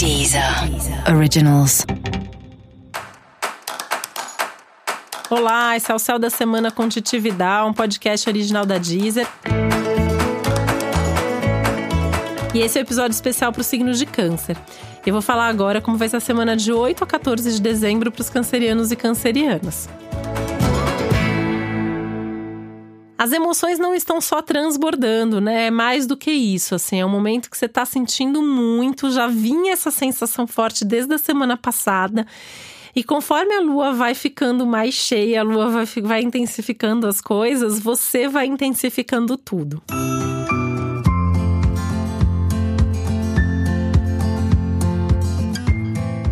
Deezer Originals. Olá, esse é o Céu da Semana com Titividade, um podcast original da Deezer. E esse é o um episódio especial para os signos de câncer. Eu vou falar agora como vai ser a semana de 8 a 14 de dezembro para os cancerianos e cancerianas. As emoções não estão só transbordando, né? É mais do que isso, assim, é um momento que você está sentindo muito, já vinha essa sensação forte desde a semana passada. E conforme a lua vai ficando mais cheia, a lua vai, vai intensificando as coisas, você vai intensificando tudo.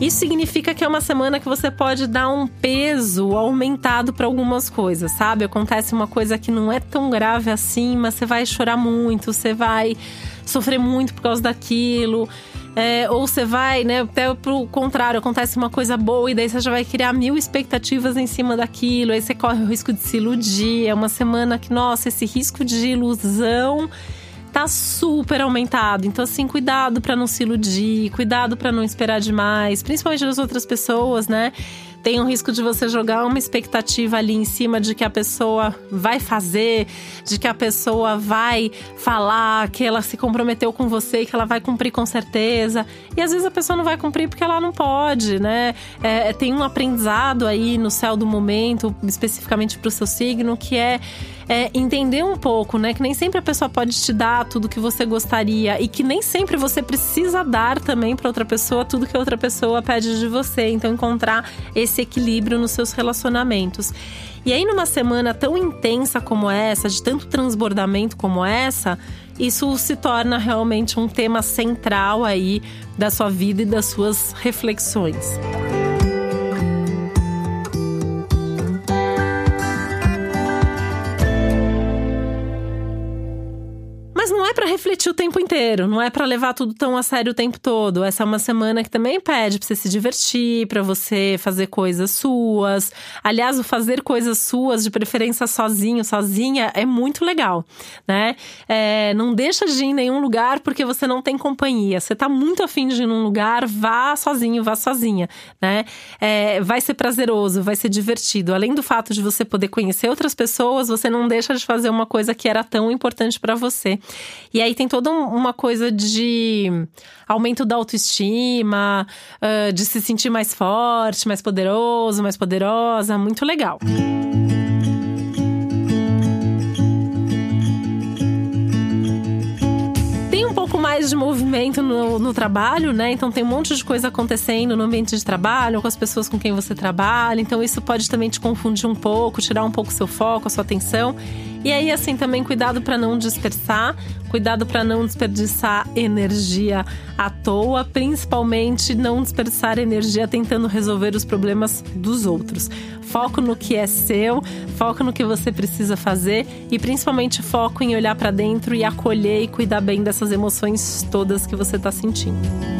Isso significa que é uma semana que você pode dar um peso aumentado para algumas coisas, sabe? Acontece uma coisa que não é tão grave assim, mas você vai chorar muito, você vai sofrer muito por causa daquilo. É, ou você vai, né, até pro contrário, acontece uma coisa boa e daí você já vai criar mil expectativas em cima daquilo, aí você corre o risco de se iludir. É uma semana que, nossa, esse risco de ilusão tá super aumentado. Então, assim, cuidado para não se iludir, cuidado para não esperar demais, principalmente das outras pessoas, né? tem o risco de você jogar uma expectativa ali em cima de que a pessoa vai fazer, de que a pessoa vai falar, que ela se comprometeu com você e que ela vai cumprir com certeza. E às vezes a pessoa não vai cumprir porque ela não pode, né? É, tem um aprendizado aí no céu do momento, especificamente para o seu signo, que é é, entender um pouco, né? Que nem sempre a pessoa pode te dar tudo que você gostaria e que nem sempre você precisa dar também para outra pessoa tudo que a outra pessoa pede de você. Então, encontrar esse equilíbrio nos seus relacionamentos. E aí, numa semana tão intensa como essa, de tanto transbordamento como essa, isso se torna realmente um tema central aí da sua vida e das suas reflexões. É para refletir o tempo inteiro, não é para levar tudo tão a sério o tempo todo. Essa é uma semana que também pede para você se divertir, para você fazer coisas suas. Aliás, o fazer coisas suas, de preferência sozinho, sozinha, é muito legal, né? É, não deixa de ir em nenhum lugar porque você não tem companhia. Você tá muito afim de ir num lugar, vá sozinho, vá sozinha, né? É, vai ser prazeroso, vai ser divertido. Além do fato de você poder conhecer outras pessoas, você não deixa de fazer uma coisa que era tão importante para você. E aí tem toda uma coisa de aumento da autoestima, de se sentir mais forte, mais poderoso, mais poderosa, muito legal. mais de movimento no, no, trabalho, né? Então tem um monte de coisa acontecendo no ambiente de trabalho, com as pessoas com quem você trabalha. Então isso pode também te confundir um pouco, tirar um pouco seu foco, a sua atenção. E aí, assim, também cuidado para não dispersar, cuidado para não desperdiçar energia à toa, principalmente não desperdiçar energia tentando resolver os problemas dos outros. Foco no que é seu, foco no que você precisa fazer e principalmente foco em olhar para dentro e acolher e cuidar bem dessas emoções todas que você está sentindo.